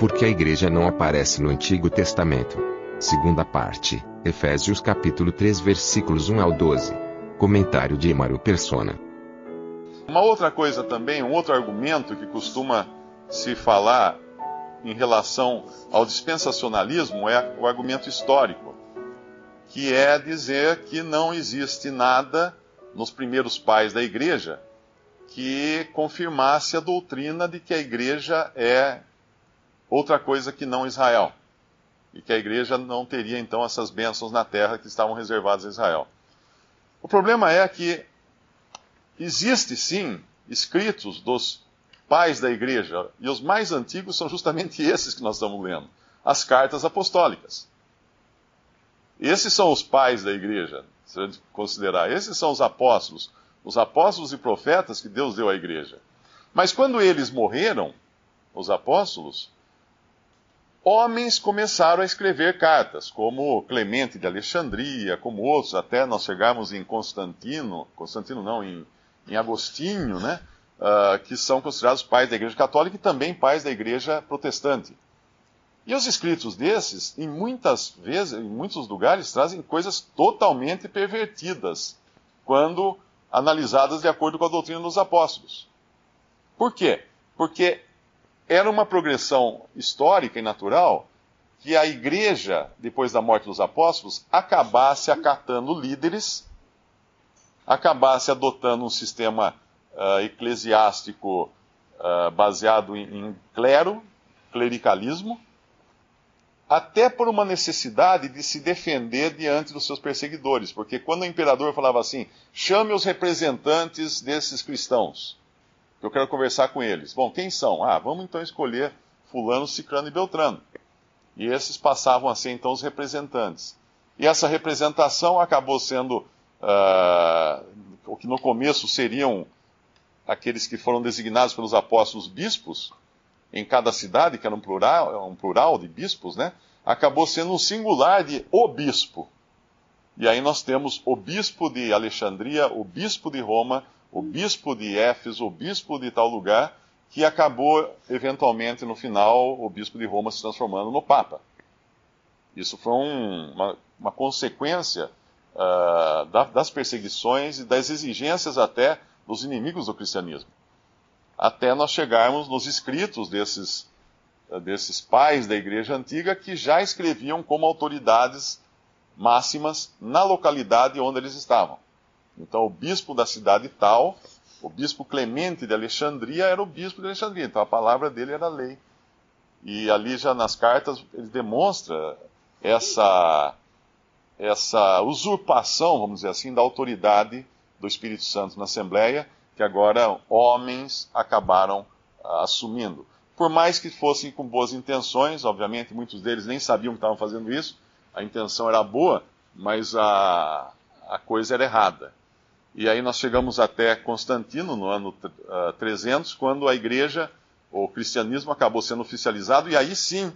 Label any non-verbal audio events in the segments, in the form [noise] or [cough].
Por que a igreja não aparece no Antigo Testamento? Segunda parte, Efésios capítulo 3 versículos 1 ao 12. Comentário de Emaro Persona. Uma outra coisa também, um outro argumento que costuma se falar em relação ao dispensacionalismo é o argumento histórico, que é dizer que não existe nada nos primeiros pais da igreja que confirmasse a doutrina de que a igreja é outra coisa que não Israel. E que a igreja não teria então essas bênçãos na terra que estavam reservadas a Israel. O problema é que existe sim escritos dos pais da igreja, e os mais antigos são justamente [laughs] esses que nós estamos lendo, as cartas apostólicas. Esses são os pais da igreja, se a gente considerar. Esses são os apóstolos, os apóstolos e profetas que Deus deu à igreja. Mas quando eles morreram, os apóstolos, homens começaram a escrever cartas, como Clemente de Alexandria, como outros, até nós chegarmos em Constantino, Constantino não, em, em Agostinho, né? uh, que são considerados pais da Igreja Católica e também pais da Igreja Protestante. E os escritos desses, em muitas vezes, em muitos lugares, trazem coisas totalmente pervertidas, quando analisadas de acordo com a doutrina dos apóstolos. Por quê? Porque era uma progressão histórica e natural que a igreja, depois da morte dos apóstolos, acabasse acatando líderes, acabasse adotando um sistema uh, eclesiástico uh, baseado em, em clero, clericalismo, até por uma necessidade de se defender diante dos seus perseguidores, porque quando o imperador falava assim, chame os representantes desses cristãos, eu quero conversar com eles. Bom, quem são? Ah, vamos então escolher fulano, ciclano e beltrano. E esses passavam a ser então os representantes. E essa representação acabou sendo uh, o que no começo seriam aqueles que foram designados pelos apóstolos bispos em cada cidade, que era um plural, um plural de bispos, né? Acabou sendo um singular de o bispo. E aí nós temos o bispo de Alexandria, o bispo de Roma, o bispo de Éfeso, o bispo de tal lugar, que acabou, eventualmente, no final, o bispo de Roma se transformando no Papa. Isso foi um, uma, uma, consequência uh, da, das perseguições e das exigências até dos inimigos do cristianismo. Até nós chegarmos nos escritos desses, desses pais da igreja antiga que já escreviam como autoridades máximas na localidade onde eles estavam. Então, o bispo da cidade tal, o bispo Clemente de Alexandria, era o bispo de Alexandria. Então, a palavra dele era lei. E ali, já nas cartas, ele demonstra essa, essa usurpação, vamos dizer assim, da autoridade do Espírito Santo na Assembleia, que agora homens acabaram uh, assumindo. Por mais que fossem com boas intenções, obviamente muitos deles nem sabiam que estavam fazendo isso, a intenção era boa, mas a, a coisa era errada. E aí nós chegamos até Constantino, no ano uh, 300, quando a igreja, o cristianismo acabou sendo oficializado, e aí sim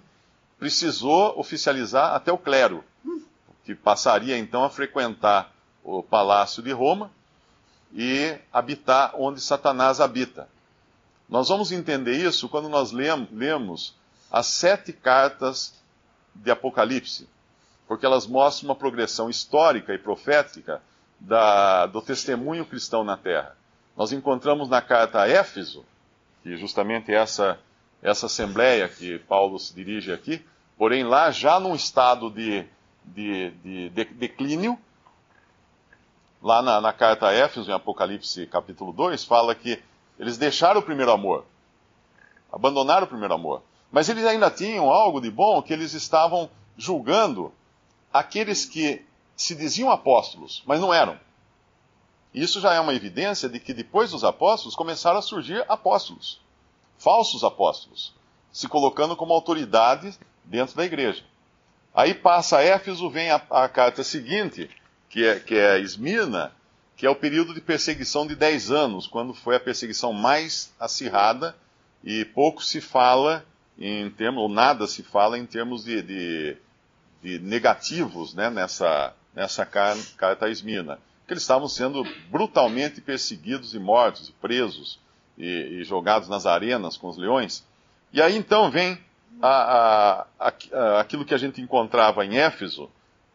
precisou oficializar até o clero, que passaria então a frequentar o palácio de Roma, e habitar onde Satanás habita. Nós vamos entender isso quando nós lemos as sete cartas de Apocalipse, porque elas mostram uma progressão histórica e profética da, do testemunho cristão na terra. Nós encontramos na carta a Éfeso, que justamente é essa, essa assembleia que Paulo se dirige aqui, porém lá já num estado de, de, de, de declínio, lá na, na carta a Éfeso, em Apocalipse capítulo 2, fala que eles deixaram o primeiro amor, abandonaram o primeiro amor. Mas eles ainda tinham algo de bom que eles estavam julgando aqueles que se diziam apóstolos, mas não eram. Isso já é uma evidência de que depois dos apóstolos começaram a surgir apóstolos, falsos apóstolos, se colocando como autoridade dentro da igreja. Aí passa Éfeso, vem a, a carta seguinte, que é, que é Esmirna, que é o período de perseguição de 10 anos, quando foi a perseguição mais acirrada e pouco se fala em termos, ou nada se fala em termos de, de, de negativos né, nessa, nessa carta a Esmirna. Que eles estavam sendo brutalmente perseguidos e mortos, presos e, e jogados nas arenas com os leões. E aí então vem a, a, a, aquilo que a gente encontrava em Éfeso,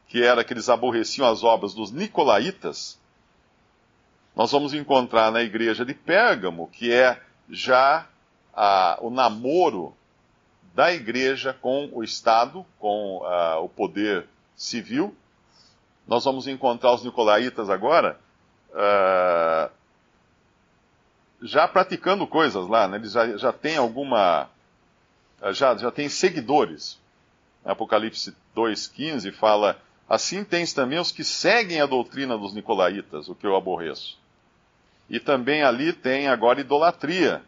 que era que eles aborreciam as obras dos nicolaítas, nós vamos encontrar na igreja de Pérgamo, que é já o namoro da igreja com o Estado, com o poder civil. Nós vamos encontrar os nicolaítas agora uh, já praticando coisas lá, né? eles já, já têm alguma eh, já, já tem seguidores. Apocalipse 2,15 fala: Assim tens também os que seguem a doutrina dos nicolaítas, o que eu aborreço. E também ali tem agora idolatria.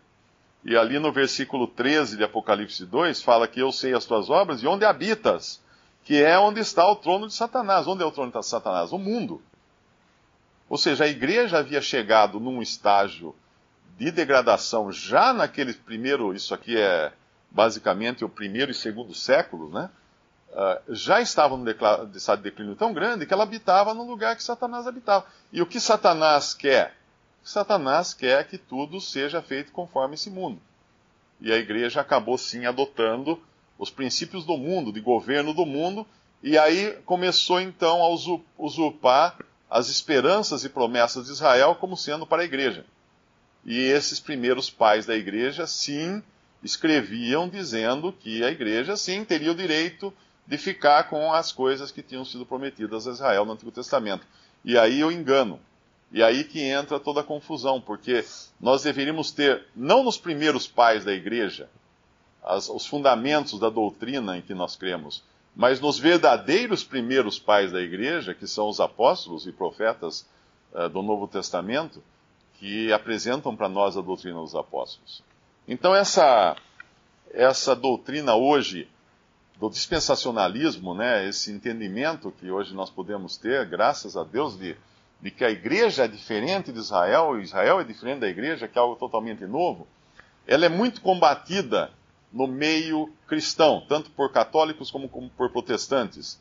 E ali no versículo 13 de Apocalipse 2 fala que eu sei as tuas obras e onde habitas, que é onde está o trono de Satanás. Onde é o trono de Satanás? O mundo. Ou seja, a igreja havia chegado num estágio de degradação já naquele primeiro, isso aqui é basicamente o primeiro e segundo séculos, né, uh, já estava num estado de declínio tão grande que ela habitava no lugar que Satanás habitava. E o que Satanás quer? Satanás quer que tudo seja feito conforme esse mundo. E a igreja acabou sim adotando os princípios do mundo, de governo do mundo, e aí começou então a usurpar as esperanças e promessas de Israel como sendo para a igreja. E esses primeiros pais da igreja, sim, escreviam dizendo que a igreja, sim, teria o direito de ficar com as coisas que tinham sido prometidas a Israel no Antigo Testamento. E aí o engano. E aí que entra toda a confusão, porque nós deveríamos ter, não nos primeiros pais da igreja, as, os fundamentos da doutrina em que nós cremos, mas nos verdadeiros primeiros pais da igreja, que são os apóstolos e profetas uh, do Novo Testamento, que apresentam para nós a doutrina dos apóstolos. Então, essa, essa doutrina hoje do dispensacionalismo, né, esse entendimento que hoje nós podemos ter, graças a Deus, de, de que a igreja é diferente de Israel, Israel é diferente da igreja, que é algo totalmente novo, ela é muito combatida no meio cristão, tanto por católicos como, por protestantes.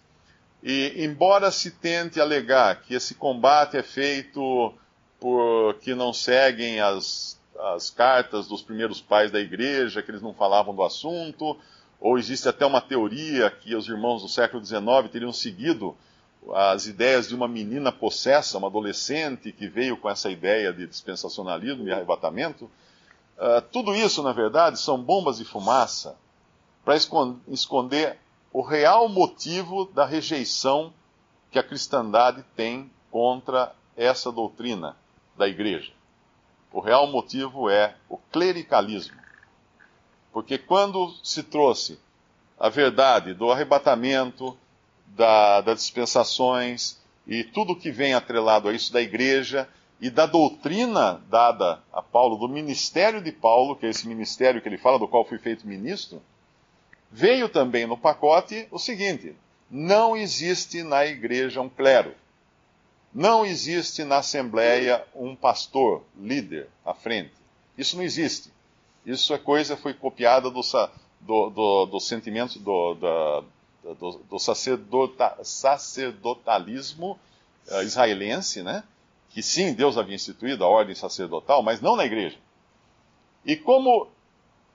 E, embora se tente alegar que esse combate é feito por que não seguem as as cartas dos primeiros pais da igreja, que eles não falavam do assunto, ou existe até uma teoria que os irmãos do século XIX teriam seguido as ideias de uma menina possessa, uma adolescente que veio com essa ideia de dispensacionalismo e arrebatamento. Uh, tudo isso, na verdade, são bombas de fumaça para esconder o real motivo da rejeição que a cristandade tem contra essa doutrina da igreja. O real motivo é o clericalismo. Porque quando se trouxe a verdade do arrebatamento, da, das dispensações e tudo que vem atrelado a isso da igreja e da doutrina dada a Paulo, do ministério de Paulo, que é esse ministério que ele fala, do qual fui feito ministro, veio também no pacote o seguinte: não existe na igreja um clero. Não existe na Assembleia um pastor, líder, à frente. Isso não existe. Isso é coisa foi copiada do, do, do, do sentimento do, do, do sacerdota, sacerdotalismo uh, israelense, né? Que sim, Deus havia instituído a ordem sacerdotal, mas não na igreja. E como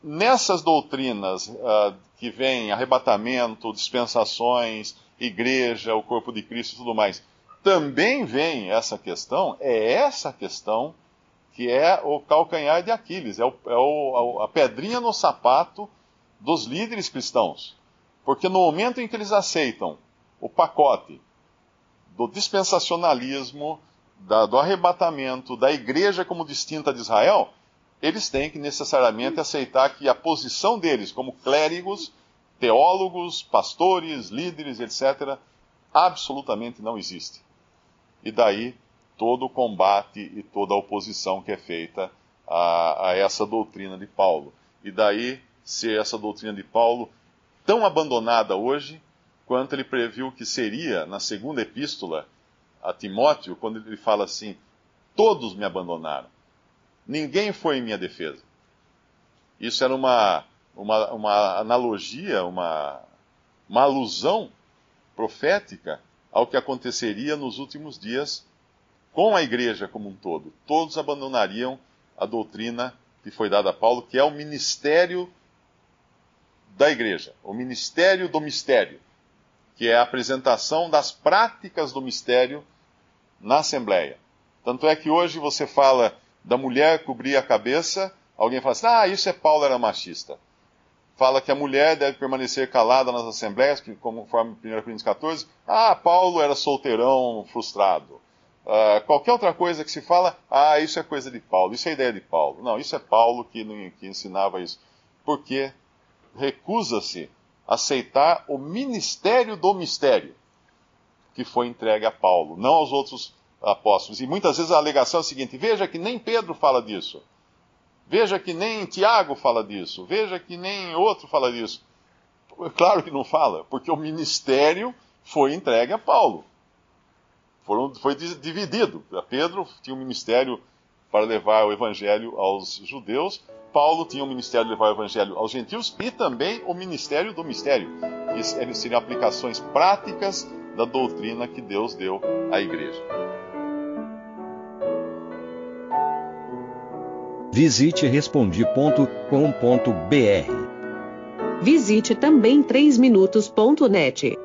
nessas doutrinas uh, que vem arrebatamento, dispensações, igreja, o corpo de Cristo e tudo mais, também vem essa questão, é essa questão que é o calcanhar de Aquiles, é, o, é o, a pedrinha no sapato dos líderes cristãos. Porque no momento em que eles aceitam o pacote do dispensacionalismo, da, do arrebatamento, da igreja como distinta de Israel, eles têm que necessariamente aceitar que a posição deles como clérigos, teólogos, pastores, líderes, etc., absolutamente não existe. E daí todo o combate e toda a oposição que é feita a, a essa doutrina de Paulo. E daí ser essa doutrina de Paulo tão abandonada hoje quanto ele previu que seria na segunda epístola a Timóteo, quando ele fala assim: Todos me abandonaram, ninguém foi em minha defesa. Isso era uma, uma, uma analogia, uma, uma alusão profética ao que aconteceria nos últimos dias com a igreja como um todo. Todos abandonariam a doutrina que foi dada a Paulo, que é o ministério da igreja, o ministério do mistério, que é a apresentação das práticas do mistério na Assembleia. Tanto é que hoje você fala da mulher cobrir a cabeça, alguém fala assim: ah, isso é Paulo era machista. Fala que a mulher deve permanecer calada nas assembleias, conforme 1 Coríntios 14. Ah, Paulo era solteirão, frustrado. Uh, qualquer outra coisa que se fala, ah, isso é coisa de Paulo, isso é ideia de Paulo. Não, isso é Paulo que, que ensinava isso. Porque recusa-se aceitar o ministério do mistério que foi entregue a Paulo, não aos outros apóstolos. E muitas vezes a alegação é a seguinte: veja que nem Pedro fala disso. Veja que nem Tiago fala disso. Veja que nem outro fala disso. Claro que não fala, porque o ministério foi entregue a Paulo. Foram, foi dividido. Pedro tinha um ministério para levar o evangelho aos judeus, Paulo tinha o ministério de levar o evangelho aos gentios e também o ministério do mistério. Eles seriam aplicações práticas da doutrina que Deus deu à igreja. Visite respondi.com.br. Visite também 3minutos.net.